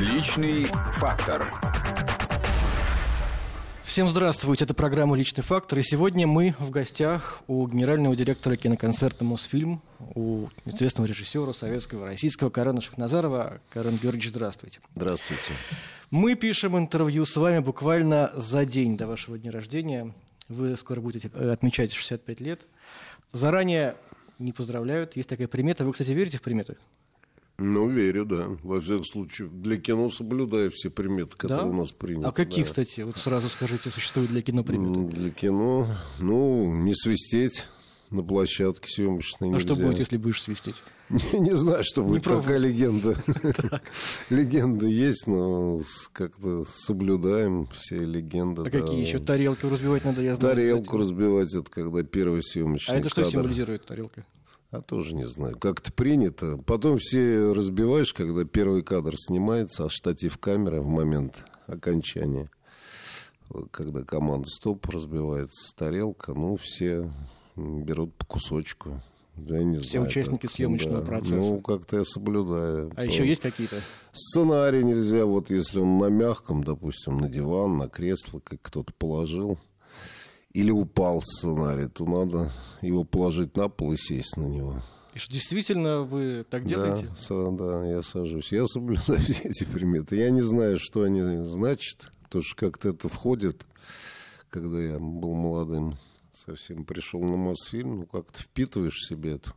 Личный фактор. Всем здравствуйте, это программа «Личный фактор». И сегодня мы в гостях у генерального директора киноконцерта «Мосфильм», у известного режиссера советского, российского Карена Шахназарова. Карен Георгиевич, здравствуйте. Здравствуйте. Мы пишем интервью с вами буквально за день до вашего дня рождения. Вы скоро будете отмечать 65 лет. Заранее не поздравляют. Есть такая примета. Вы, кстати, верите в приметы? Ну, верю, да. Во всяком случае, для кино соблюдаю все приметы, которые Да? у нас приняты. А какие, да. кстати, вот сразу скажите, существуют для кино приметы? Для кино, ну, не свистеть на площадке съемочной А нельзя. что будет, если будешь свистеть? Не, не знаю, что будет. Такая легенда. Легенда есть, но как-то соблюдаем все легенды. А какие еще? Тарелки разбивать надо, я знаю. Тарелку разбивать, это когда первый съемочный А это что символизирует тарелка? А тоже не знаю. Как-то принято. Потом все разбиваешь, когда первый кадр снимается, а штатив камеры в момент окончания. Когда команда стоп разбивается тарелка, ну, все берут по кусочку. Я не Все знаю, участники как- съемочного да. процесса. Ну, как-то я соблюдаю. А То- еще есть какие-то? Сценарий нельзя, вот если он на мягком, допустим, на диван, на кресло, как кто-то положил, или упал сценарий, то надо его положить на пол и сесть на него. И что, действительно вы так делаете? Да, да, я сажусь. Я соблюдаю все эти приметы. Я не знаю, что они значат, потому что как-то это входит, когда я был молодым, совсем пришел на Мосфильм, ну, как-то впитываешь себе эту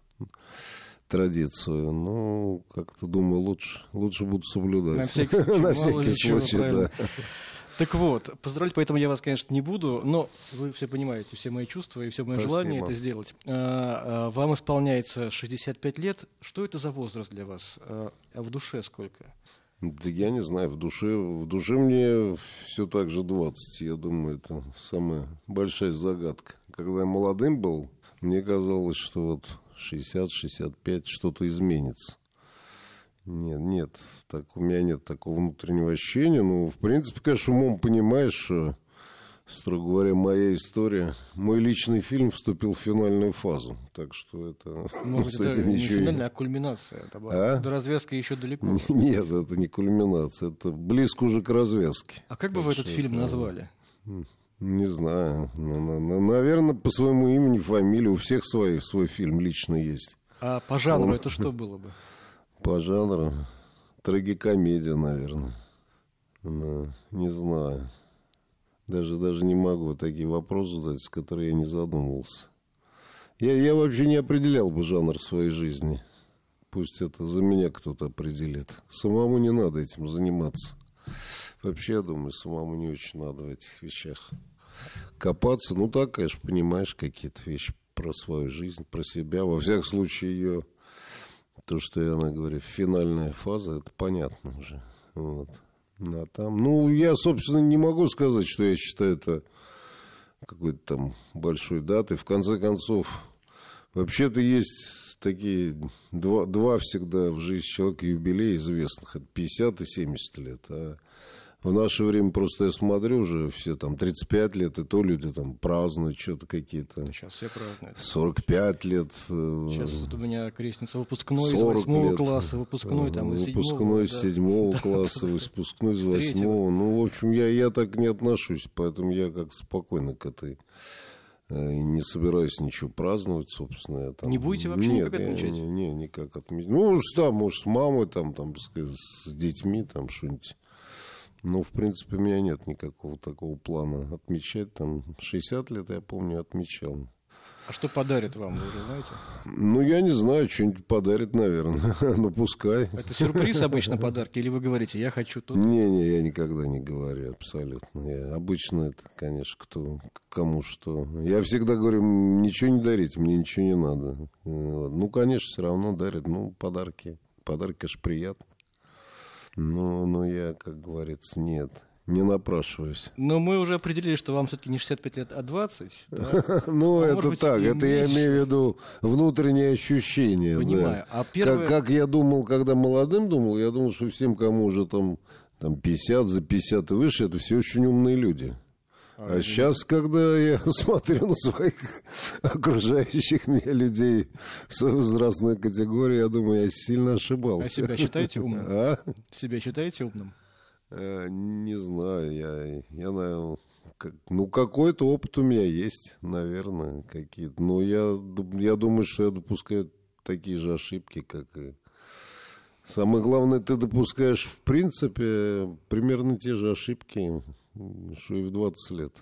традицию. Ну, как-то думаю, лучше, лучше буду соблюдать. На всякий случай, На всякий случай, да. Так вот, поздравлять поэтому я вас, конечно, не буду, но вы все понимаете, все мои чувства и все мое Спасибо. желание это сделать. А, а, Вам исполняется 65 лет. Что это за возраст для вас? А а в душе сколько? Да я не знаю, в душе, в душе мне все так же 20. Я думаю, это самая большая загадка. Когда я молодым был, мне казалось, что вот 60-65 что-то изменится. Нет, нет, так у меня нет такого внутреннего ощущения. Ну, в принципе, конечно, умом понимаешь, что, строго говоря, моя история, мой личный фильм вступил в финальную фазу. Так что это Может, с это этим не ничего не- финальная, а кульминация. Это была- А? До развязки еще далеко. Нет, это не кульминация, это близко уже к развязке. А как бы вы этот фильм назвали? Не знаю. наверное, по своему имени, фамилии. У всех свой, свой фильм лично есть. А по жанру это что было бы? По жанру трагикомедия, наверное. Ну, не знаю. Даже, даже не могу такие вопросы задать, с которыми я не задумывался. Я, я вообще не определял бы жанр своей жизни. Пусть это за меня кто-то определит. Самому не надо этим заниматься. Вообще, я думаю, самому не очень надо в этих вещах копаться. Ну, так, конечно, понимаешь какие-то вещи про свою жизнь, про себя. Во всяком случае, ее, то, что я она говорю, финальная фаза, это понятно уже. Вот. А там, ну, я, собственно, не могу сказать, что я считаю это какой-то там большой датой. В конце концов, вообще-то есть такие два, два всегда в жизни человека юбилея известных. Это 50 и 70 лет. А в наше время просто я смотрю уже все там 35 лет, и то люди там празднуют что-то какие-то. Сейчас все празднуют. 45 лет. э, Сейчас вот у меня крестница выпускной из 40 восьмого лет. класса, выпускной там из. Выпускной да. с седьмого класса, выпускной третьего. восьмого. Ну, в общем, я, я так не отношусь, поэтому я как спокойно к этой э, не собираюсь ничего праздновать, собственно. я там- Не будете вообще Нет, никак отмечать? Не, не, никак отмечать. Ну, там, может, с мамой, там, там, с, с детьми, там, что-нибудь. Ну, в принципе, у меня нет никакого такого плана отмечать. Там 60 лет, я помню, отмечал. А что подарит вам, вы уже знаете? Ну, я не знаю, что-нибудь подарит, наверное. ну, пускай. Это сюрприз обычно подарки? Или вы говорите, я хочу тут? Не-не, я никогда не говорю абсолютно. Я, обычно это, конечно, кто кому что. Я всегда говорю, «М, ничего не дарите, мне ничего не надо. Вот. Ну, конечно, все равно дарят. Ну, подарки. Подарки, конечно, приятно. Но, но я, как говорится, нет, не напрашиваюсь. Но мы уже определили, что вам все-таки не 65 лет, а 20. да? Ну, А это так, это я имею в виду внутреннее ощущение. Понимаю. А первое- как, как я думал, когда молодым думал, я думал, что всем, кому уже там, там 50, за 50 и выше, это все очень умные люди. А сейчас, когда я смотрю на своих окружающих меня людей в свою возрастную категорию, я думаю, я сильно ошибался. А себя считаете умным? А? Себя считаете умным? Э, Не знаю, я, я наверное, как- ну, какой-то опыт у меня есть, наверное, какие-то. Но я, я думаю, что я допускаю такие же ошибки, как и... Самое главное, ты допускаешь, в принципе, примерно те же ошибки, что и в 20 лет.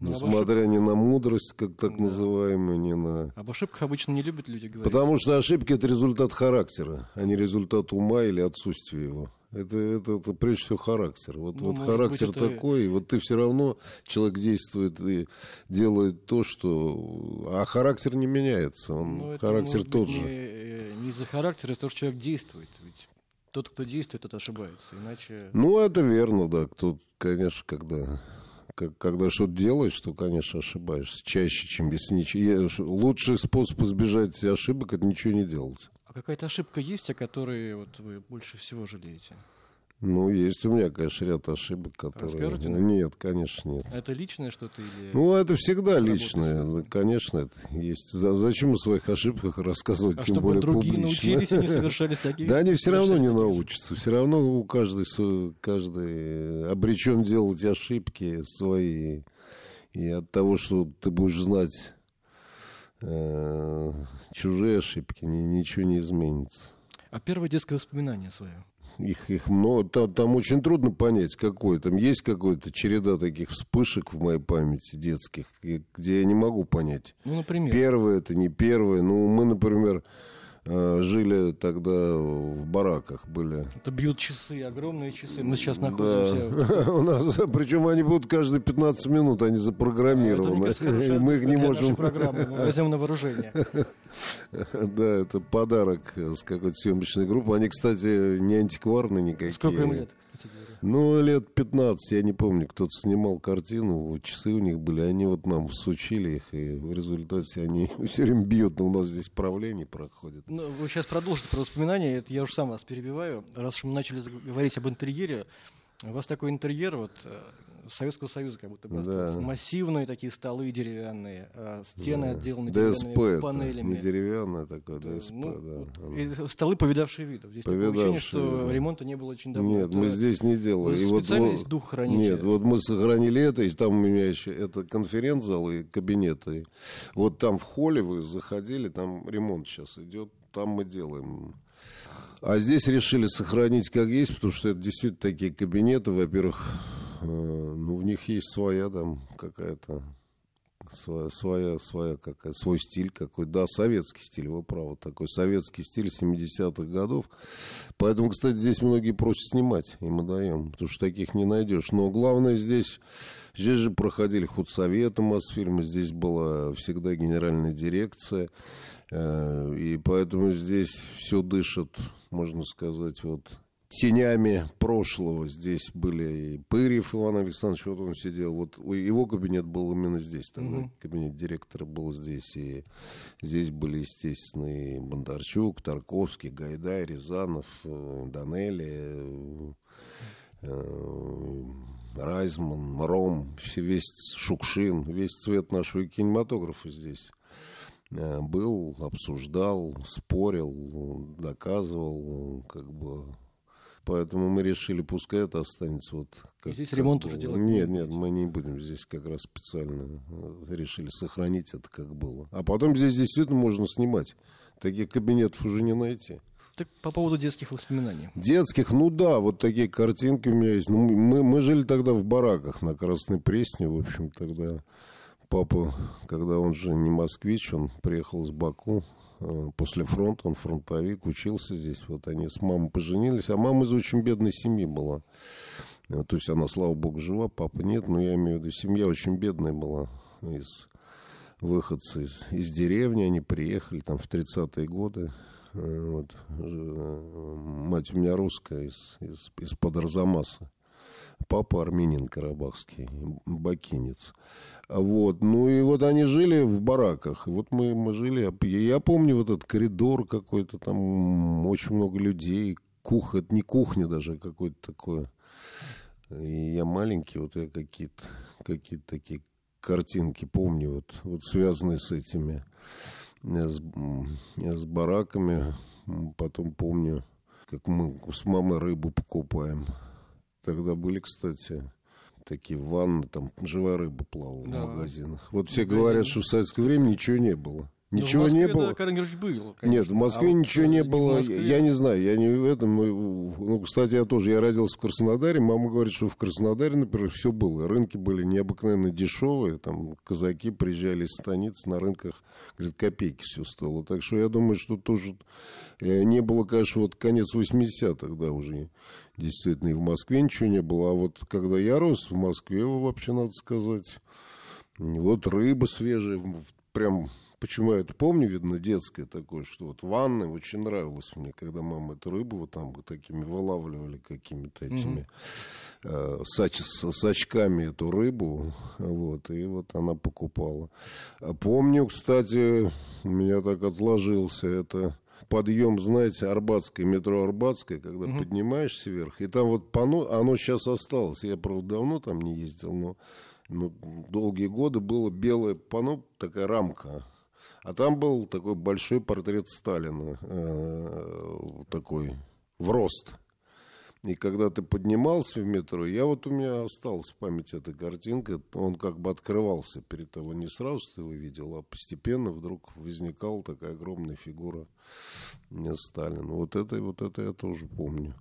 Несмотря ни на мудрость, как так называемую, ни на... Об ошибках обычно не любят люди говорить. Потому что ошибки это результат характера, а не результат ума или отсутствия его. Это, это, это прежде всего характер. Вот, Ну, вот характер быть, это- такой, и вот ты все равно, человек действует и делает то, что... А характер не меняется, он, Ну, характер тот быть же. Не, э, не из-за характера, а из-за того, что человек действует. Ведь тот, кто действует, тот ошибается. Иначе... Ну, это верно, да. Кто, конечно, когда, как- когда что-то делаешь, то, конечно, ошибаешься. Чаще, чем если ничего. Лучший способ избежать ошибок – это ничего не делать. А какая-то ошибка есть, о которой вот вы больше всего жалеете? Ну, есть у меня, конечно, ряд ошибок, которые... Расскажете нам? Нет, конечно, нет. Это личное что-то или... Ну, это всегда личное. Конечно, это есть. За- зачем о своих ошибках рассказывать, а тем чтобы более другие публично? научились и не совершали таких... Да они все равно не научатся. Все равно у каждый, свой- каждый обречен делать ошибки свои. И от того, что ты будешь знать э, чужие ошибки, ни- ничего не изменится. А первое детское воспоминание свое? Их, их много. Там, там очень трудно понять, какой. Там есть какая-то череда таких вспышек в моей памяти детских, где я не могу понять. Ну, например. Первое это не первое. Ну, мы, например, жили тогда в бараках, были. Это бьют часы, огромные часы. Мы сейчас находимся... Да. У нас, причем они будут каждые 15 минут, они Это, запрограммированы. хорошая И мы их не можем... Мы возьмем на вооружение. Да, это подарок с какой-то съемочной группы. Они, кстати, не антикварные никакие. Сколько им лет, кстати? Ну, лет 15, я не помню, кто-то снимал картину, часы у них были, они вот нам всучили их, и в результате они все время бьют, но у нас здесь правление проходит. Ну, вы сейчас продолжите про воспоминания, это я уже сам вас перебиваю. Раз уж мы начали говорить об интерьере, у вас такой интерьер вот э, Советского Союза как будто бы Да. Массивные такие столы деревянные, а стены отделаны ДСП деревянными это, паneлями. не деревянное такое, ДСП, Ну, да. вот, и столы повидавшие видов. Здесь такое ощущение, Повидавшие что виды. ремонта не было очень давно. Нет, Это мы здесь не делали. вы И вот здесь дух храните? Нет, вот мы сохранили это, и там у меня еще это конференц-зал и кабинеты. Вот там в холле вы заходили, там ремонт сейчас идет, там мы делаем. А здесь решили сохранить как есть, потому что это действительно такие кабинеты, во-первых, ну, в них есть своя там какая-то своя, своя, своя какая, свой стиль какой. Да, советский стиль, вы правы, такой советский стиль 70-х годов. Поэтому, кстати, здесь многие просят снимать, и мы даем, потому что таких не найдешь. Но главное здесь, здесь же проходили худсоветы Мосфильма, здесь была всегда генеральная дирекция, э, и поэтому здесь все дышит, можно сказать, вот тенями прошлого. Здесь были и Пырьев Иван Александрович, вот он сидел. Вот его кабинет был именно здесь тогда. Кабинет директора был здесь. И здесь были, естественно, и Бондарчук, Тарковский, Гайдай, Рязанов, э, Данелли, э, э, Райзман, Ром, все- весь Шукшин, весь цвет нашего кинематографа здесь был, обсуждал, спорил, доказывал, как бы. Поэтому мы решили, пускай это останется вот. И здесь ремонт уже было. делать не Нет, нет, мы не будем здесь как раз специально э, решили сохранить это как было. А потом здесь действительно можно снимать. Таких кабинетов уже не найти. Так по поводу детских воспоминаний. Детских, ну да, вот такие картинки у меня есть. Ну, мы, мы жили тогда в бараках на Красной Пресне, в общем, тогда папа, когда он же не москвич, он приехал из Баку после фронта, он фронтовик, учился здесь. Вот они с мамой поженились, а мама из очень бедной семьи была. Э, То есть она, слава богу, жива, папа нет, но я имею в виду, семья очень бедная была из выходцы из, из деревни, они приехали там в 30-е годы. Э, Вот. Э, Мать у меня русская из, из, из-под Арзамаса. Папа армянин карабахский, бакинец. Вот. Ну и вот они жили в бараках. И вот мы, мы жили. Я помню вот этот коридор какой-то, там очень много людей. Кух, это не кухня даже, а какое-то такое И я маленький, вот я какие-то какие такие картинки помню, вот, вот связанные с этими, с, с бараками. Потом помню, как мы с мамой рыбу покупаем. Тогда были, кстати, такие ванны, там живая рыба плавала да. в магазинах. Вот все говорят, что в советское время ничего не было. Ну, ничего Москве, не было. Да, Каренгерович был. Конечно. Нет, в Москве а ничего вот, не было. Москве... Я не знаю, я не в этом. Ну, кстати, я тоже. Я родился в Краснодаре. Мама говорит, что в Краснодаре, например, все было. Рынки были необыкновенно дешевые. Там казаки приезжали из станиц на рынках, говорит, копейки все стоило. Так что я думаю, что тоже э, не было, конечно, вот конец 80-х, да, уже действительно и в Москве ничего не было. А вот когда я рос в Москве, вообще, надо сказать, вот рыба свежая, прям Почему я это помню, видно, детское такое, что вот ванны очень нравилось мне, когда мама эту рыбу вот там вот такими вылавливали какими-то этими mm-hmm. э, с, с очками эту рыбу, вот, и вот она покупала. А помню, кстати, у меня так отложился это подъем, знаете, Арбатское, метро Арбатское, когда mm-hmm. поднимаешься вверх, и там вот пано, оно сейчас осталось, я, правда, давно там не ездил, но ну, долгие годы было белое пано, такая рамка а там был такой большой портрет Сталина, э, такой в рост. И когда ты поднимался в метро, я вот у меня осталась в памяти эта картинка, он как бы открывался перед тобой, не сразу ты его видел, а постепенно вдруг возникала такая огромная фигура Сталина. Вот это, вот это я тоже помню.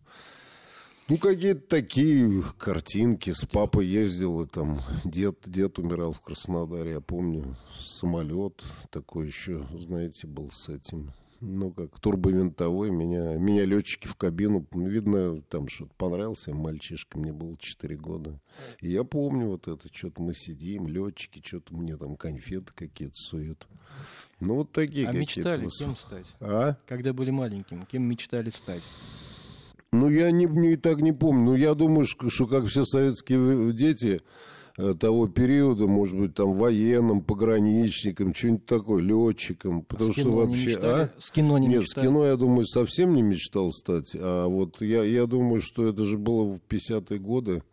Ну, какие-то такие картинки. С папой ездил, и там дед, дед умирал в Краснодаре, я помню. Самолет такой еще, знаете, был с этим. Ну, как турбовинтовой. Меня, меня летчики в кабину, видно, там что-то понравился мальчишка, мне было 4 года. И я помню вот это, что-то мы сидим, летчики, что-то мне там конфеты какие-то суют. Ну, вот такие а какие-то. А мечтали кем стать? А? Когда были маленьким, кем мечтали стать? Ну, я не, не так не помню. Ну, я думаю, что, что как все советские дети э, того периода, может быть, там военным, пограничником, что-нибудь такое, летчиком. Потому а что вообще. А? С кино не Нет, мечтали? с кино, я думаю, совсем не мечтал стать. А вот я, я думаю, что это же было в 50-е годы.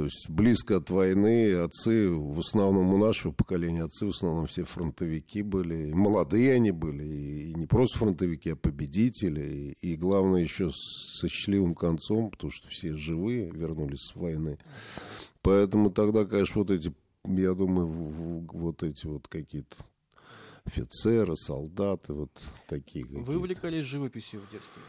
То есть близко от войны отцы, в основном у нашего поколения, отцы в основном все фронтовики были. И молодые они были, и не просто фронтовики, а победители. И, главное еще со счастливым концом, потому что все живые вернулись с войны. Поэтому тогда, конечно, вот эти, я думаю, вот эти вот какие-то офицеры, солдаты, вот такие. Вы увлекались живописью в детстве?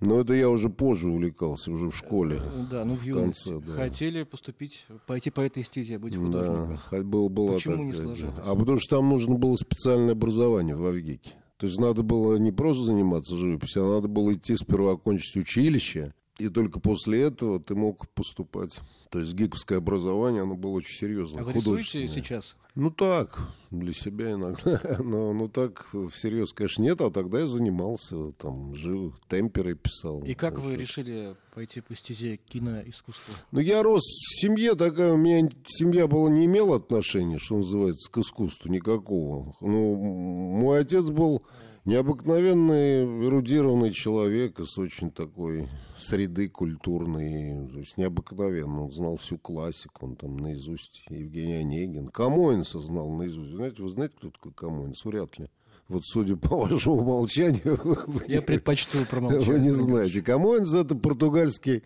Но это я уже позже увлекался, уже в школе. Да, ну в юности. Конце, да. Хотели поступить, пойти по этой стезе, быть художником. Да, был, была Почему такая, не сложилось? А потому что там нужно было специальное образование в Авгике. То есть надо было не просто заниматься живописью, а надо было идти сперва окончить училище, и только после этого ты мог поступать. То есть гиковское образование, оно было очень серьезное. А вы рисуете сейчас? Ну так, для себя иногда. Но ну так всерьез, конечно, нет. А тогда я занимался, там, жил, темперы писал. И как вы решили пойти по стезе киноискусства? Ну, я рос в семье такая, у меня семья была не имела отношения, что называется, к искусству никакого. Ну, мой отец был Необыкновенный, эрудированный человек из очень такой среды культурной, то есть необыкновенно. Он знал всю классику, он там наизусть Евгений Онегин. Камоинса знал наизусть. Знаете, вы знаете, кто такой Камоинс? Вряд ли. Вот судя по вашему молчанию... Я предпочту промолчать. Вы не знаете. Камоинс это португальский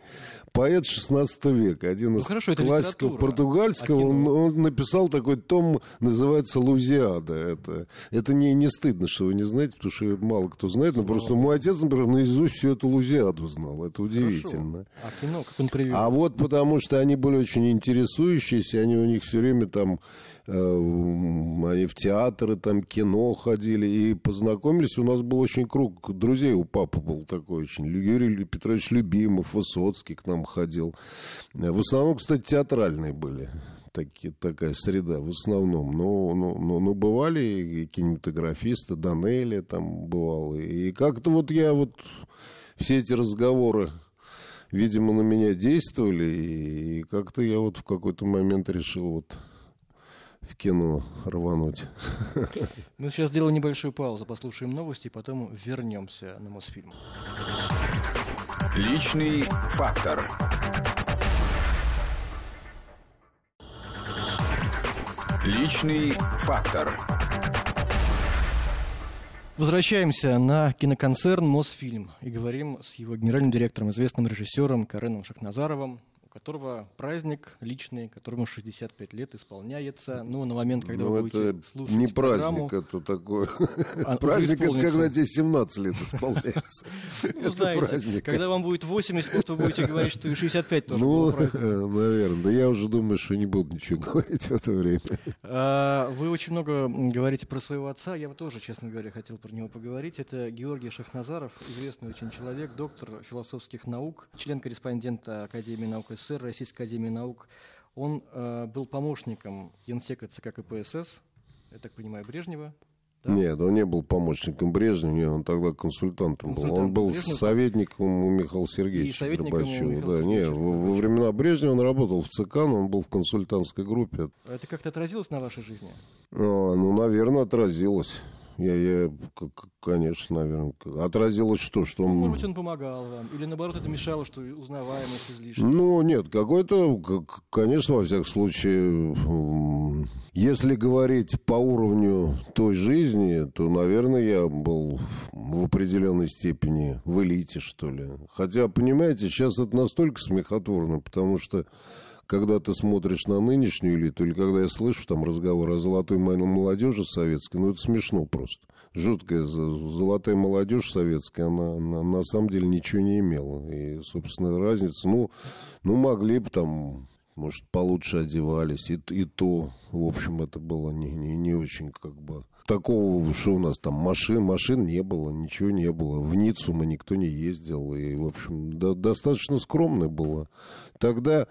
поэт 16 века. Один ну, из хорошо, классиков португальского. А он, он написал такой том, называется «Лузиада». Это, это не, не стыдно, что вы не знаете, потому что мало кто знает. Но просто мой отец, например, наизусть всю эту «Лузиаду» знал. Это удивительно. Хорошо. А кино, как он привел? А вот потому что они были очень интересующиеся, они у них все время там они в театры, там, кино ходили и познакомились. У нас был очень круг друзей у папы был такой очень. Юрий Петрович Любимов, Высоцкий к нам ходил. Э, в основном, кстати, театральные были такие, такая среда в основном. Но, но, но, но бывали и кинематографисты, Данелли там бывал. И как-то вот я вот все эти разговоры видимо, на меня действовали, и как-то я вот в какой-то момент решил вот в кино рвануть. Мы сейчас сделаем небольшую паузу, послушаем новости, и потом вернемся на Мосфильм. Личный фактор. Личный фактор. Возвращаемся на киноконцерн «Мосфильм» и говорим с его генеральным директором, известным режиссером Кареном Шахназаровым которого праздник личный, которому 65 лет исполняется. Ну, на момент, когда ну, вы будете это слушать не праздник, это такой... а, праздник, это когда тебе 17 лет исполняется. Ну, Это знаете, праздник. когда вам будет 80, может, вы будете говорить, что и 65 тоже Ну, праздник. наверное. Да я уже думаю, что не буду ничего говорить в это время. А, Вы очень много говорите про своего отца. Я тоже, честно говоря, хотел про него поговорить. Это Георгий Шахназаров, известный очень человек, доктор философских наук, член-корреспондента Академии наук СССР, Российской Академии наук. Он э, был помощником генсека ЦК КПСС, я так понимаю, Брежнева. Да? Нет, он не был помощником Брежнева, нет, он тогда консультантом был. Консультантом Он был Брежнева. советником у Михаила Сергеевича Горбачева. Михаила Да, не, во, во времена Брежнева он работал в ЦК, но он был в консультантской группе. Это как-то отразилось на вашей жизни? А, ну, наверное, отразилось. Я, я, конечно, наверное. Отразилось что? Что он... может быть, он помогал вам? Или, наоборот, это мешало, что узнаваемость излишняя? Ну, нет, какой-то, конечно, во всяком случае, если говорить по уровню той жизни, то, наверное, я был в определенной степени в элите, что ли. Хотя, понимаете, сейчас это настолько смехотворно, потому что когда ты смотришь на нынешнюю элиту, или когда я слышу там разговор о золотой мо- молодежи советской, ну это смешно просто. Жуткая золотая молодежь советская, она, она на самом деле ничего не имела. И, собственно, разница, ну, ну могли бы там, может, получше одевались, и, и то, в общем, это было не, не, не очень как бы... Такого, что у нас там, машин, машин не было, ничего не было. В Ниццу мы никто не ездил. И, в общем, до- достаточно скромно было. Тогда,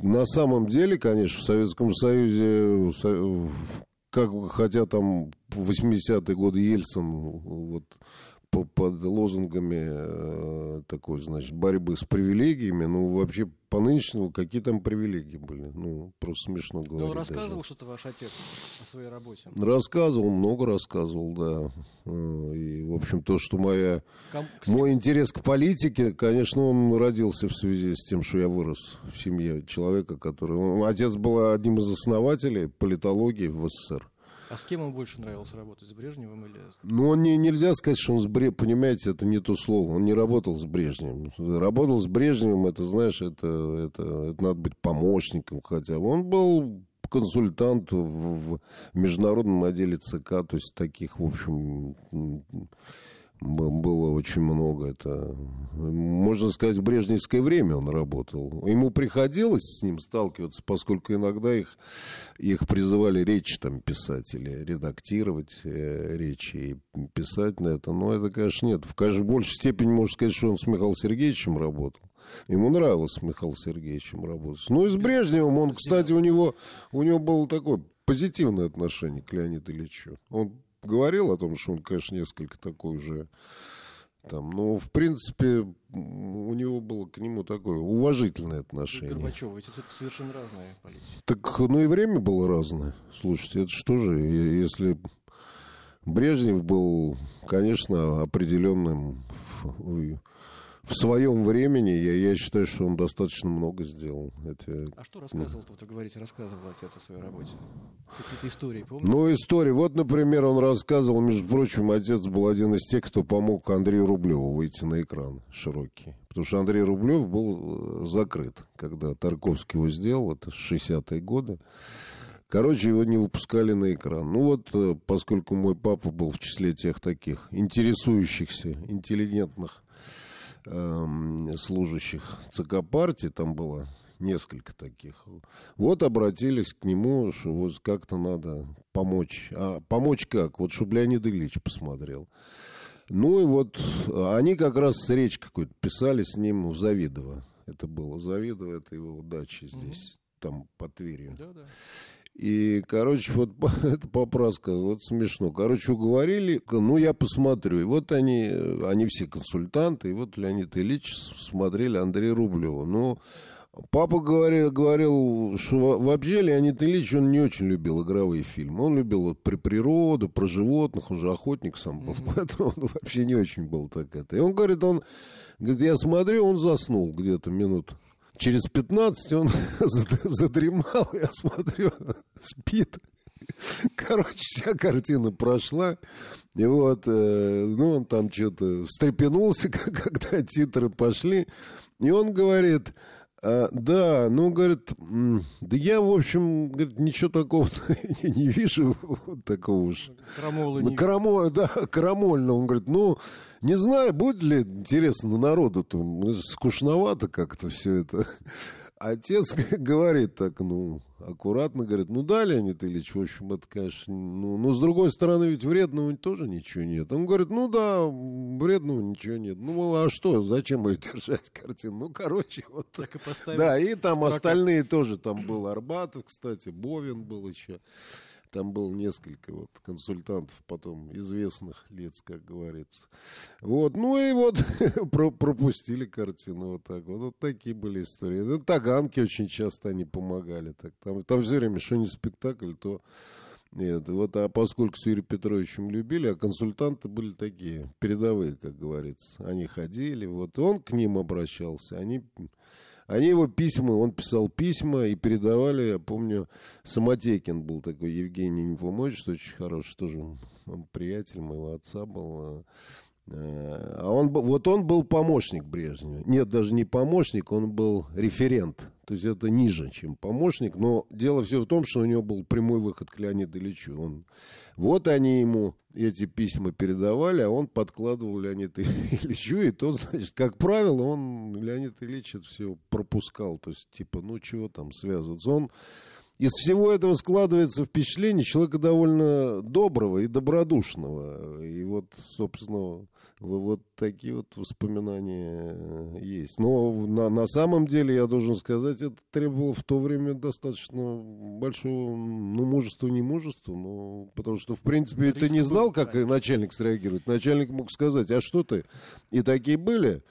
на самом деле, конечно, в Советском Союзе, со- как, хотя там в 80-е годы Ельцин вот, под лозунгами э, такой, значит, борьбы с привилегиями, ну, вообще, по нынешнему, какие там привилегии были? Ну, просто смешно Но говорить. рассказывал даже. что-то ваш отец о своей работе? Рассказывал, много рассказывал, да. Э, И, в общем, то, что моя, Ком- мой интерес к политике, конечно, он родился в связи с тем, что я вырос в семье человека, который... Отец был одним из основателей политологии в СССР. А с кем вам больше нравилось работать, с Брежневым или... Ну, он не, нельзя сказать, что он с Бре... Понимаете, это не то слово. Он не работал с Брежневым. Работал с Брежневым, это, знаешь, это, это, это надо быть помощником хотя бы. Он был консультант в, в международном отделе ЦК, то есть таких, в общем, было очень много. Это, можно сказать, в брежневское время он работал. Ему приходилось с ним сталкиваться, поскольку иногда их, их призывали речи там писать или редактировать э, речи и писать на это. Но это, конечно, нет. В каждой большей степени можно сказать, что он с Михаилом Сергеевичем работал. Ему нравилось с Михаилом Сергеевичем работать. Ну и с Брежневым он, кстати, у него, у него было такое позитивное отношение к Леониду Ильичу. Он говорил о том, что он, конечно, несколько такой уже там, но в принципе у него было к нему такое уважительное отношение. Горбачева, это совершенно разные политики. Так, ну и время было разное. Слушайте, это что же, если Брежнев был, конечно, определенным в, своем времени, я, я считаю, что он достаточно много сделал. Это, А что рассказывал, вот вы говорите, рассказывал отец о своей работе? Какие-то истории, помните? Ну, история. Вот, например, он рассказывал, между прочим, отец был один из тех, кто помог Андрею Рублеву выйти на экран широкий. Потому что Андрей Рублев был э, закрыт, когда Тарковский его сделал, это 60-е годы. Короче, его не выпускали на экран. Ну вот, э, поскольку мой папа был в числе тех таких интересующихся, интеллигентных служащих ЦК партии, там было несколько таких. Вот обратились к нему, что вот как-то надо помочь. А помочь как? Вот чтобы Леонид Ильич посмотрел. Ну и вот э, они как раз речь какую-то писали с ним в Завидово. Это было Завидово, это его дача здесь, там под Тверью. Да, да. И, короче, вот это попраска, вот смешно. Короче, уговорили, ну, я посмотрю. И вот они, э, они все консультанты, и вот Леонид Ильич смотрели Андрея Рублева. Ну, папа говорил, говорил, что во- вообще Леонид Ильич, он не очень любил игровые фильмы. Он любил вот про природу, про животных, он же охотник сам был, поэтому он вообще не очень был так это. И он говорит, он, говорит, я смотрю, он заснул где-то минут Через 15 он зад- задремал, я смотрю, спит. Короче, вся картина прошла. И вот, э, ну, он там что-то встрепенулся, когда титры пошли. И он говорит, а, да, ну, говорит, да я, в общем, говорит, ничего такого не вижу, вот такого уж. Крамола ну, не... Карамо, да, карамольно. Он говорит, ну, не знаю, будет ли интересно народу-то, скучновато как-то все это. Отец говорит так, ну, аккуратно говорит, ну да, Леонид Ильич, в общем, это, конечно, ну, но с другой стороны, ведь вредного тоже ничего нет. Он говорит, ну да, вредного ничего нет. Ну, а что, зачем ее держать, картину? Ну, короче, вот. Так и поставили. Да, и там Пока. остальные тоже, там был Арбатов, кстати, Бовин был еще. Там было несколько вот консультантов потом известных лиц, как говорится. Вот, ну и вот пропустили картину вот так вот. Вот такие были истории. Ну, таганки очень часто они помогали. Так. Там, там все время, что не спектакль, то нет, вот, а поскольку с Юрием Петровичем любили, а консультанты были такие, передовые, как говорится. Они ходили, вот, он к ним обращался, они они его письма, он писал письма и передавали, я помню, Самотекин был такой, Евгений Нефомович, очень хороший, тоже он приятель моего отца был. Э, а он, вот он был помощник Брежнева. Нет, даже не помощник, он был референт. То есть это ниже, чем помощник. Но дело все в том, что у него был прямой выход к Леониду Ильичу. Он, вот они ему эти письма передавали, а он подкладывал Леониду Ильичу. И тот, значит, как правило, он, Леонид Ильич это все пропускал. То есть, типа, ну, чего там связываться. Он из всего этого складывается впечатление человека довольно доброго и добродушного. И вот, собственно, вот такие вот воспоминания есть. Но на, на самом деле, я должен сказать, это требовало в то время достаточно большого, ну, мужества, не мужества, но потому что, в принципе, Риск ты не знал, как начальник среагирует. Начальник мог сказать, а что ты? И такие были.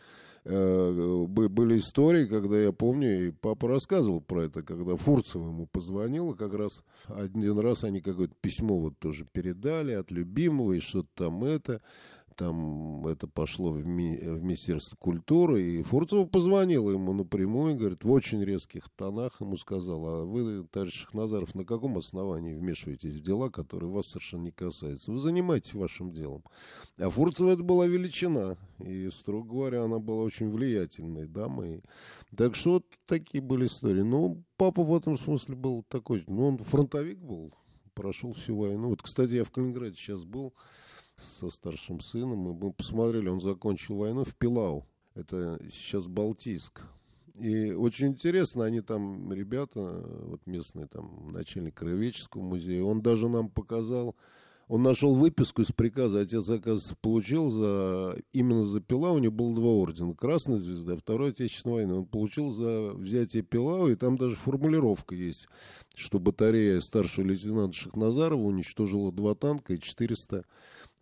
Э, были истории, когда я помню, и папа рассказывал про это, когда Фурцев ему позвонил, как раз один раз они какое-то письмо вот тоже передали от любимого, и что-то там это там это пошло в, ми, в Министерство культуры, и Фурцева позвонила ему напрямую, говорит, в очень резких тонах ему сказала, а вы, товарищ Шахназаров, на каком основании вмешиваетесь в дела, которые вас совершенно не касаются? Вы занимаетесь вашим делом. А Фурцева это была величина, и, строго говоря, она была очень влиятельной дамой. Так что вот такие были истории. Ну, папа в этом смысле был такой, ну, он фронтовик был, прошел всю войну. Вот, кстати, я в Калининграде сейчас был, со старшим сыном. И мы посмотрели, он закончил войну в Пилау. Это сейчас Балтийск. И очень интересно, они там, ребята, вот местные, там, начальник Краеведческого музея, он даже нам показал, он нашел выписку из приказа, отец, оказывается, получил за, именно за Пилау, у него было два ордена, Красная Звезда, Второй Отечественной войны. Он получил за взятие Пилау, и там даже формулировка есть, что батарея старшего лейтенанта Шахназарова уничтожила два танка и 400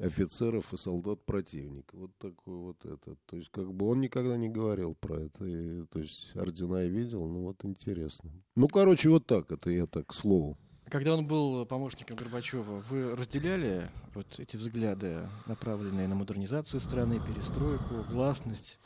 офицеров и солдат противника. Вот такой вот этот. То есть, как бы он никогда не говорил про это. И, то есть, ордена я видел, ну вот интересно. Ну, короче, вот так. Это я так, к слову. Когда он был помощником Горбачева, вы разделяли вот эти взгляды, направленные на модернизацию страны, перестройку, гласность?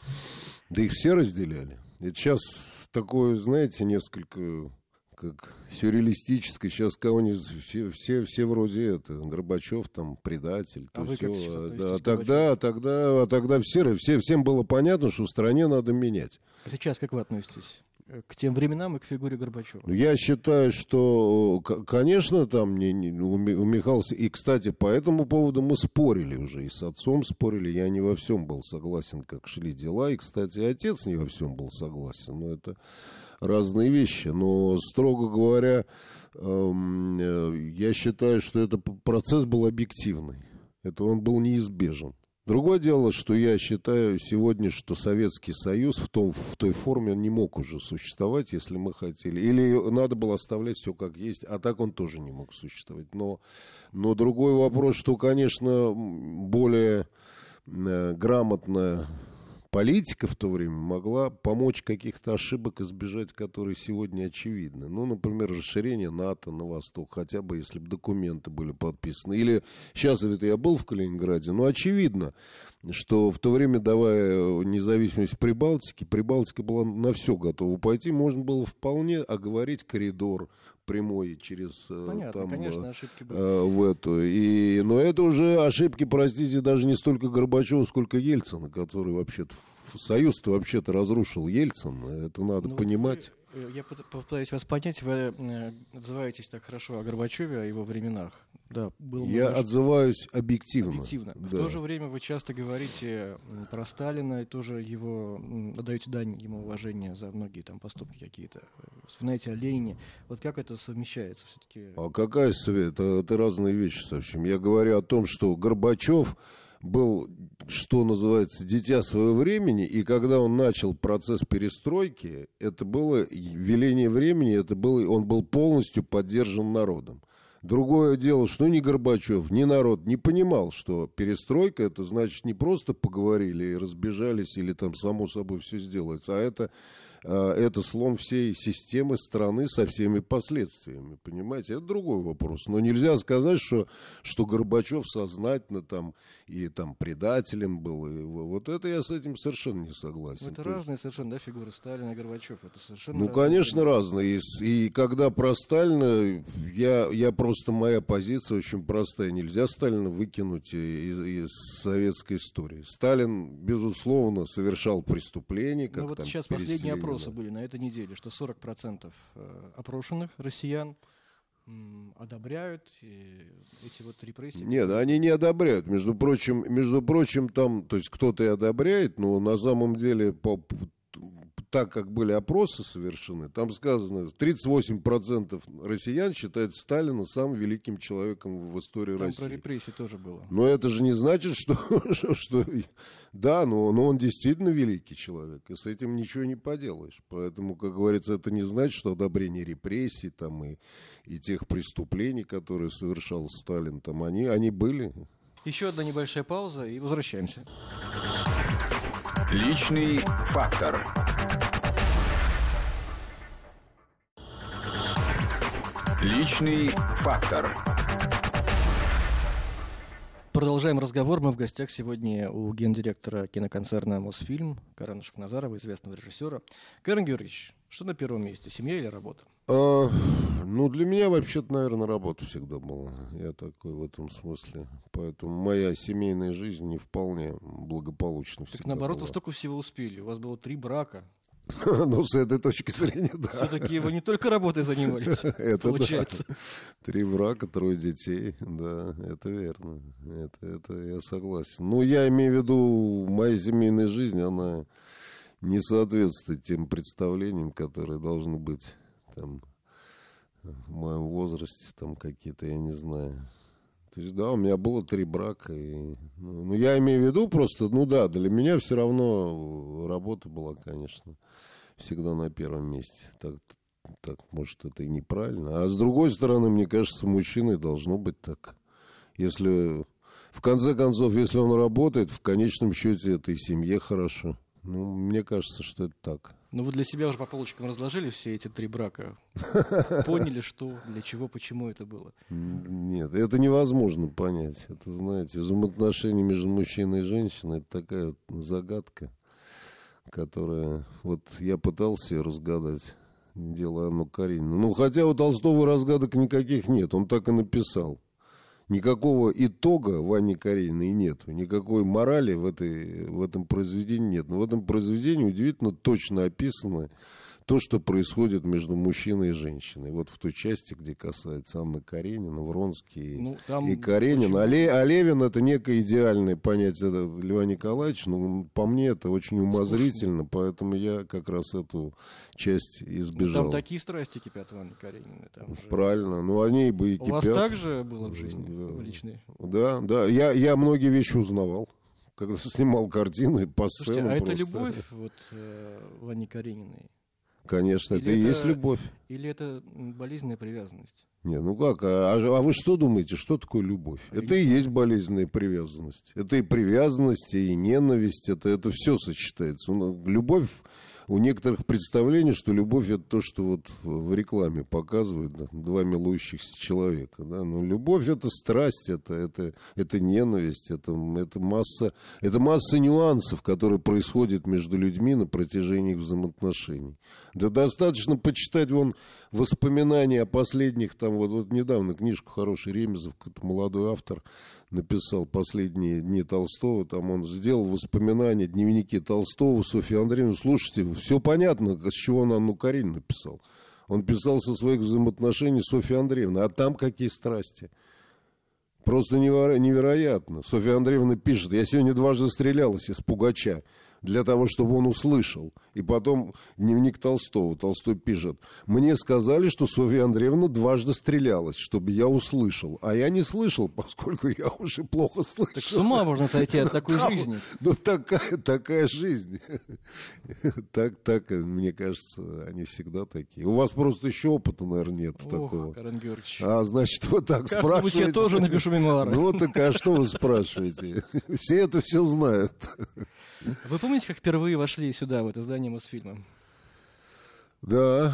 Да их все разделяли. Это сейчас такое, знаете, несколько как сюрреалистической. Сейчас кого-нибудь все, все, все вроде это Горбачев там предатель. А вы все. как сейчас да, тогда, тогда, а тогда все, все, всем было понятно, что в стране надо менять. А сейчас как вы относитесь? к тем временам и к фигуре Горбачева? Ну, я считаю, что, конечно, там не, не, у Михаила... И, кстати, по этому поводу мы спорили уже, и с отцом спорили. Я не во всем был согласен, как шли дела. И, кстати, отец не во всем был согласен. Но это разные вещи. Но, строго говоря, эм, э, я считаю, что этот процесс был объективный. Это он был неизбежен. Другое дело, что я считаю сегодня, что Советский Союз в, том, в той форме он не мог уже существовать, если мы хотели. Или надо было оставлять все как есть, а так он тоже не мог существовать. Но, но другой вопрос, что, конечно, более э, грамотно политика в то время могла помочь каких-то ошибок избежать, которые сегодня очевидны. Ну, например, расширение НАТО на восток, хотя бы если бы документы были подписаны. Или сейчас, это я был в Калининграде, но очевидно, что в то время, давая независимость Прибалтике, Прибалтика была на все готова пойти, можно было вполне оговорить коридор, прямой через э, Понятно, там, конечно, э, ошибки были. э, в эту. И, но это уже ошибки, простите, даже не столько Горбачева, сколько Ельцина, который вообще-то в Союз-то вообще-то разрушил Ельцин. Это надо Ну, понимать. вы, Я пыт- попытаюсь вас понять. Вы отзываетесь так хорошо о Горбачеве, о его временах. Да, был Я отзываюсь объективно. объективно. В Да. то же время вы часто говорите про Сталина и тоже его отдаете дань ему уважения за многие там поступки какие-то. Э, Вспоминаете о Ленине. Вот как это совмещается все-таки? А какая связь? Это, это разные вещи совсем. Я говорю о том, что Горбачев был, что называется, дитя своего времени, и когда он начал процесс перестройки, это было веление времени, это было, он был полностью поддержан народом. Другое дело, что ни Горбачев, ни народ не понимал, что перестройка это значит не просто поговорили и разбежались или там само собой все сделается, а это, а, это слом всей системы страны со всеми последствиями. Понимаете, это другой вопрос. Но нельзя сказать, что, что Горбачев сознательно там и там предателем был. И вот это я с этим совершенно не согласен. Это То есть- разные совершенно да, фигуры Сталина и Горбачев. Это совершенно ну, разные конечно, фигуры. разные. И, и когда про Сталина, я, я просто, моя позиция очень простая. Нельзя Сталина выкинуть из, из советской истории. Сталин, безусловно, совершал преступления, как Ну вот там сейчас последние опросы были на этой неделе, что 40% э, опрошенных россиян одобряют эти вот репрессии. Нет, они не одобряют. Между прочим, между прочим, там, то есть кто-то и одобряет, но на самом деле по, так как были опросы совершены, там сказано, 38% россиян считают Сталина самым великим человеком в истории Там России. про репрессии тоже было. Но это же не значит, что, что, что- да, но, но он действительно великий человек, и с этим ничего не поделаешь. Поэтому, как говорится, это не значит, что одобрение репрессий там и, и тех преступлений, которые совершал Сталин, там они, они были. Еще одна небольшая пауза и возвращаемся. Личный фактор. Личный фактор. Продолжаем разговор. Мы в гостях сегодня у гендиректора киноконцерна «Мосфильм» Карена Шахназарова, известного режиссера. Карен Георгиевич, что на первом месте, семья или работа? А, ну, для меня вообще-то, наверное, работа всегда была. Я такой в этом смысле. Поэтому моя семейная жизнь не вполне благополучна Так наоборот, вы была. столько всего успели. У вас было три брака. Ну, с этой точки зрения, да. Все-таки вы не только работой занимались, Это получается. да. Три брака, трое детей. Да, это верно. Это, это я согласен. Ну, я имею в виду, моя семейная жизнь, она не соответствует тем представлениям, которые должны быть там в моем возрасте, там какие-то, я не знаю. То есть, да, у меня было три брака. И, ну, ну, я имею в виду просто, ну да, для меня все равно работа была, конечно, всегда на первом месте. Так, так, может, это и неправильно. А с другой стороны, мне кажется, мужчиной должно быть так. Если, в конце концов, если он работает, в конечном счете это и семье хорошо. Ну, мне кажется, что это так. Ну, вы для себя уже по полочкам разложили все эти три брака. Поняли, что, для чего, почему это было. Нет, это невозможно понять. Это, знаете, взаимоотношения между мужчиной и женщиной, это такая загадка, которая... Вот я пытался ее разгадать, дело Анну Каренину. Ну, хотя у Толстого разгадок никаких нет, он так и написал. Никакого итога в Анне Карениной нету, никакой морали в, этой, в этом произведении нет. Но в этом произведении удивительно точно описано то, что происходит между мужчиной и женщиной. Вот в той части, где касается Анны Каренина, Вронский Ну, там и Каренин. А, Ле- а Левин это некое идеальное понятие это Льва Николаевича. Ну, по мне это очень умозрительно, поэтому я как раз эту часть Ну, избежал. Там такие страсти кипят в Анне Карениной. Там же- Правильно. Ну, они бы и У вас кипят. так же было в жизни, Да. в личной? Да, да. Я, я многие вещи узнавал. Когда снимал картины и по Слушайте, сценам а это просто. любовь вот, э, в Анне Карениной? Конечно, это Или и это- есть любовь. Или это болезненная привязанность? Не, ну как, а, а вы что думаете, что такое любовь? Это и есть болезненная привязанность. Это и привязанность, и ненависть, это, это все сочетается. Ну, любовь, у некоторых представление, что любовь это то, что вот в рекламе показывают, да, два милующихся человека. Да? Но любовь это страсть, это, это, это ненависть, это, это, масса, это масса нюансов, которые происходят между людьми на протяжении их взаимоотношений. Да достаточно почитать вон воспоминания о последних, там вот, вот недавно книжку хороший Ремезов, молодой автор, написал «Последние дни Толстого», там он сделал воспоминания, дневники Толстого, Софьи Андреевны. Слушайте, все понятно, с чего он Анну Каренину написал. Он писал со своих взаимоотношений с Софьей Андреевной. А там какие страсти. Просто невероятно. Софья Андреевна пишет, я сегодня дважды стрелялась из пугача для того, чтобы он услышал. И потом дневник Толстого. Толстой пишет, мне сказали, что Софья Андреевна дважды стрелялась, чтобы я услышал. А я не слышал, поскольку я уже плохо слышал. Так с ума можно сойти от такой жизни. Ну, такая, такая жизнь. Так, так, мне кажется, они всегда такие. У вас просто еще опыта, наверное, нет Ох, такого. Карен Георгиевич. А, значит, вы так спрашиваете. я тоже напишу мемуары. Ну, так а что вы спрашиваете? Все это все знают. Вы помните, как впервые вошли сюда, в это здание Мосфильма? Да,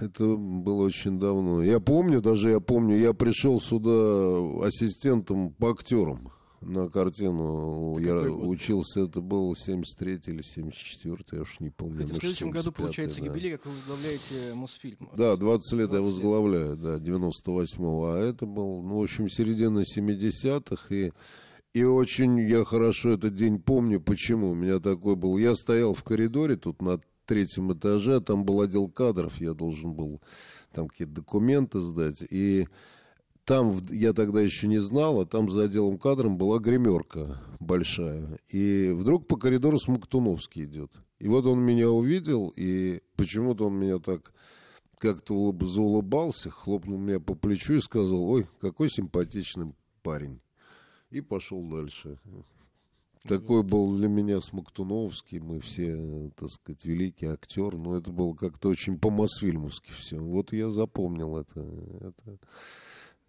это было очень давно. Я помню, даже я помню, я пришел сюда ассистентом по актерам на картину. Это я учился, это был 73 или 74 я уж не помню. Хотя в следующем году, получается, да. юбилей, как вы возглавляете Мосфильм. Да, 20 лет 20 я возглавляю, да, 98-го. А это был, ну, в общем, середина 70-х, и и очень я хорошо этот день помню. Почему? У меня такой был. Я стоял в коридоре тут на третьем этаже, там был отдел кадров, я должен был там какие-то документы сдать. И там, я тогда еще не знал, а там за отделом кадром была гримерка большая. И вдруг по коридору Смоктуновский идет. И вот он меня увидел, и почему-то он меня так как-то заулыбался, хлопнул меня по плечу и сказал, ой, какой симпатичный парень и пошел дальше. Такой был для меня Смоктуновский, мы все, так сказать, великий актер, но это было как-то очень по-мосфильмовски все. Вот я запомнил это, это,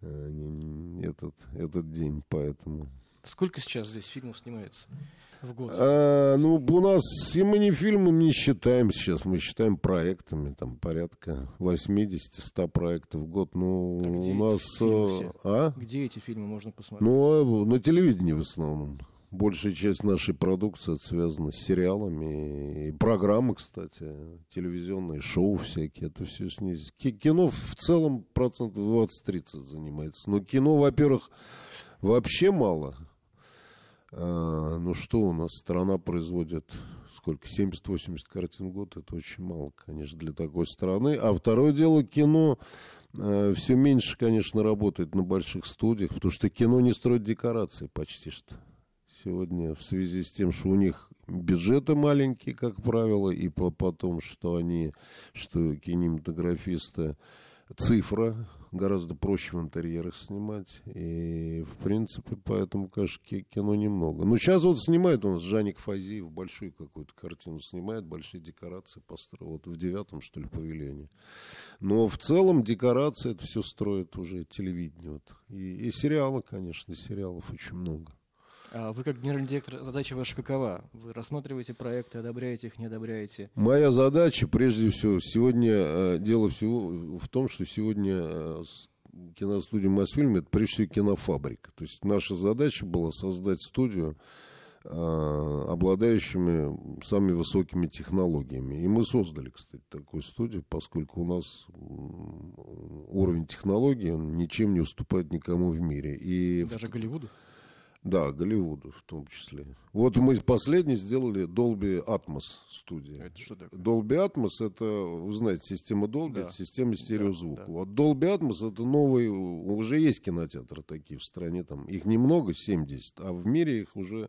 э, этот, этот день, поэтому... Сколько сейчас здесь фильмов снимается? в год? А, ну, у нас и мы не фильмы не считаем сейчас, мы считаем проектами, там порядка 80-100 проектов в год. Ну, а у нас... Э, а? Где эти фильмы можно посмотреть? Ну, а, на телевидении в основном. Большая часть нашей продукции связана с сериалами и программы, кстати, телевизионные шоу всякие, это все снизить. Кино в целом процентов 20-30 занимается. Но кино, во-первых, вообще мало. А, ну что у нас, страна производит сколько, 70-80 картин в год, это очень мало, конечно, для такой страны. А второе дело, кино э, все меньше, конечно, работает на больших студиях, потому что кино не строит декорации почти что. Сегодня в связи с тем, что у них бюджеты маленькие, как правило, и по потом, что они, что кинематографисты, цифра, гораздо проще в интерьерах снимать. И, в принципе, поэтому, конечно, кино немного. Но сейчас вот снимает у нас Жаник Фазиев большую какую-то картину снимает, большие декорации построил. Вот в девятом, что ли, павильоне. Но в целом декорации это все строит уже телевидение. Вот. И, и сериалы, конечно, сериалов очень много. А вы как генеральный директор, задача ваша какова? Вы рассматриваете проекты, одобряете их, не одобряете? Моя задача, прежде всего, сегодня, э, дело всего в том, что сегодня э, киностудия Мосфильм это прежде всего кинофабрика. То есть наша задача была создать студию, э, обладающими самыми высокими технологиями. И мы создали, кстати, такую студию, поскольку у нас уровень технологий он ничем не уступает никому в мире. И Даже Голливуду? Да, Голливуду в том числе. Вот мы последний сделали Dolby Atmos студия. Это что такое? Dolby Atmos это, вы знаете, система Dolby, да. это система стереозвука. Да, да. Вот Dolby Atmos это новый, уже есть кинотеатры такие в стране, там их немного, 70, а в мире их уже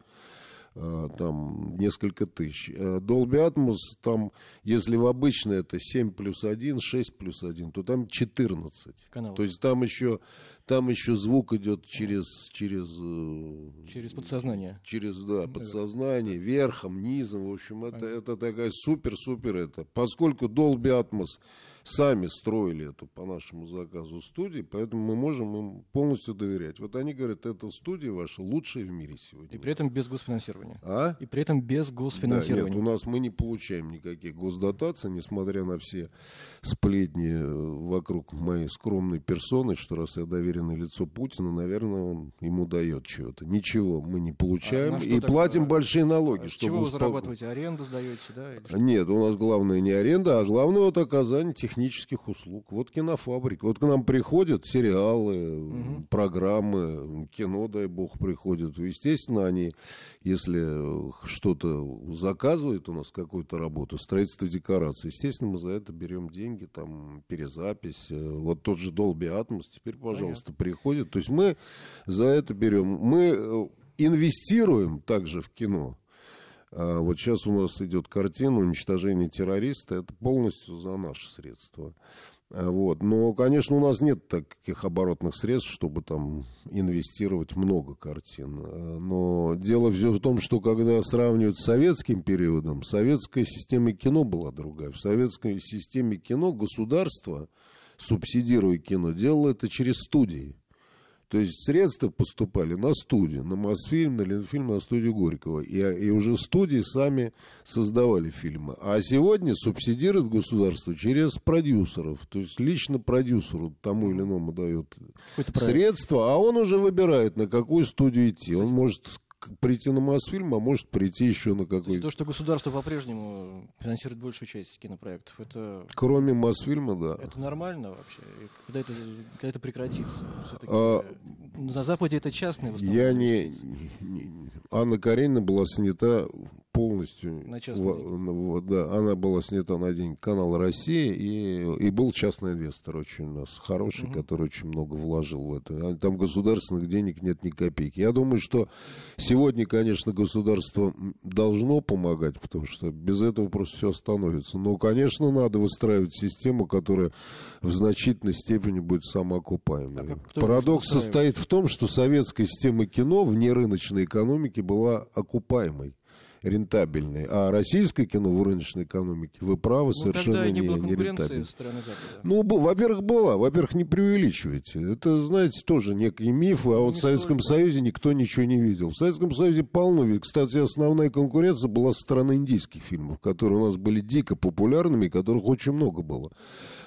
Э, там несколько тысяч. Э, Dolby Atmos, там, если в обычной это 7 плюс 1, 6 плюс 1, то там 14. Канал. То есть там еще, там еще звук идет через... Через, э, через подсознание. Через, да, подсознание, да. верхом, низом. В общем, это, это такая супер-супер это. Поскольку Dolby Atmos сами строили эту по нашему заказу студии, поэтому мы можем им полностью доверять. Вот они говорят, эта студия ваша лучшая в мире сегодня. И при этом без госпфинансирования. А? И при этом без Да, госпфинансирования. нет, у нас мы не получаем никаких госдотаций, несмотря на все сплетни э, вокруг моей скромной персоны, что раз я доверенное лицо Путина, наверное, он ему дает чего-то. Ничего мы не получаем А на что и так, платим а, большие налоги. А чтобы чего вы успоко- зарабатываете? Аренду сдаете, да? или? Нет, у нас главное не аренда, а главное вот оказание технических услуг. Вот кинофабрика. Вот к нам приходят сериалы, программы, кино, дай бог, приходят. Естественно, они, если э, что-то заказывают у нас, какую-то работу, строительство декораций, естественно, мы за это берем деньги, там, перезапись. э, Вот тот же Dolby Atmos теперь, пожалуйста, приходит. То есть мы за это берем. Мы э, инвестируем также в кино. А вот сейчас у нас идет картина «Уничтожение террориста». Это полностью за наши средства. А Вот. Но, конечно, у нас нет таких оборотных средств, чтобы там инвестировать много картин. А, Но дело все в том, что когда сравнивают с советским периодом, советская система кино была другая. В советской системе кино государство, субсидируя кино, делало это через студии. То есть средства поступали на студию, на Мосфильм, на Ленфильм, на студию Горького. И, и уже студии сами создавали фильмы. А сегодня субсидирует государство через продюсеров. То есть лично продюсеру тому или иному проект. средства, а он уже выбирает, на какую студию идти. Он может прийти на Мосфильм, а может прийти еще на какой-то... То, что государство по-прежнему финансирует большую часть кинопроектов, это, Кроме Мосфильма, да. это нормально вообще? И когда это, когда это прекратится? А, на Западе это частные Я не, Анна Каренина была снята полностью. На в- да, она была снята на день канала Россия, и, и был частный инвестор очень у нас хороший, который очень много вложил в это. А Там государственных денег нет ни копейки. Я думаю, что сегодня, конечно, государство должно помогать, потому что без этого просто все остановится. Но, конечно, надо выстраивать систему, которая в значительной степени будет самоокупаемой. А Парадокс состоит в том, что советская система кино вне рыночной экономики была окупаемой, рентабельной. А российское кино в рыночной экономике, вы правы, Ну, совершенно не, не не рентабельно. Ну, во-первых, была. Во-первых, не преувеличивайте. Это, знаете, тоже некий миф, а вот Ну, не в Советском столько. Союзе никто ничего не видел. В Советском Союзе полно. Кстати, основная конкуренция была со стороны индийских фильмов, которые у нас были дико популярными, которых очень много было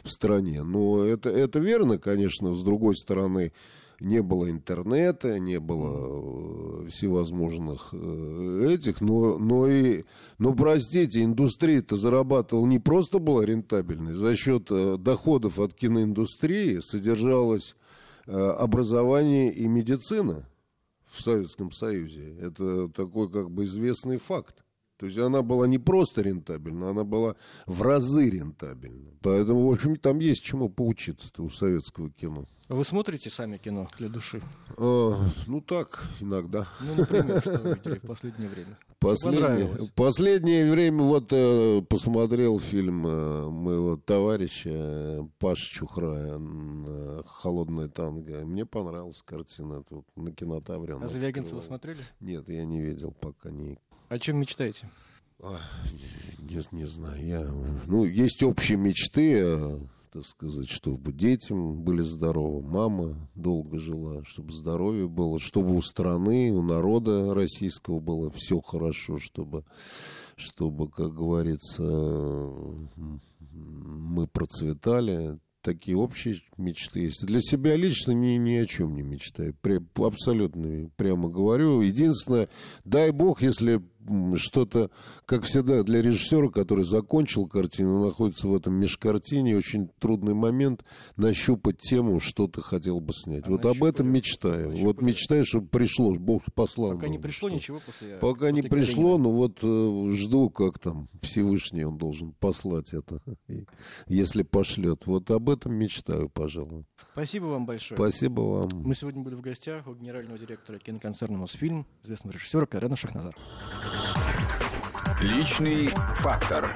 в стране. Но это, это верно, конечно, с другой стороны, не было интернета, не было э, всевозможных э, этих, но, но и, но простите, индустрия-то зарабатывала не просто была рентабельной, за счет э, доходов от киноиндустрии содержалось образование и медицина в Советском Союзе. Это такой как бы известный факт. То есть она была не просто рентабельна, она была в разы рентабельна. Поэтому, в общем, там есть чему поучиться у советского кино. Вы смотрите сами кино для души? А, ну так, иногда. Ну, например, что вы видели в последнее время? Последнее, последнее время вот э, посмотрел фильм э, моего товарища э, Паши Чухрая «Холодная танго». Мне понравилась картина. Вот на кинотавре. А Звягинцева смотрели? Нет, я не видел пока не О чем мечтаете? А, не, не знаю, я... Ну, есть общие мечты, э, так сказать, чтобы детям были здоровы, мама долго жила, чтобы здоровье было, чтобы у страны, у народа российского было все хорошо, чтобы, чтобы как говорится, мы процветали. Такие общие мечты есть. Для себя лично ни, ни о чем не мечтаю. Пре- абсолютно прямо говорю. Единственное, дай бог, если что-то, как всегда, для режиссера, который закончил картину, находится в этом межкартине, очень трудный момент нащупать тему, что ты хотел бы снять. А вот об этом нащупали? мечтаю. Вот мечтаю, чтобы пришло, Бог послал. Пока не пришло что- ничего после... Пока не после пришло, Калинина. но вот э, жду, как там Всевышний он должен послать это, если пошлет. Вот об этом мечтаю, пожалуй. Спасибо вам большое. Спасибо вам. Мы сегодня были в гостях у генерального директора киноконцерна «Мосфильм», известного режиссера Карена Шахназар. Личный фактор.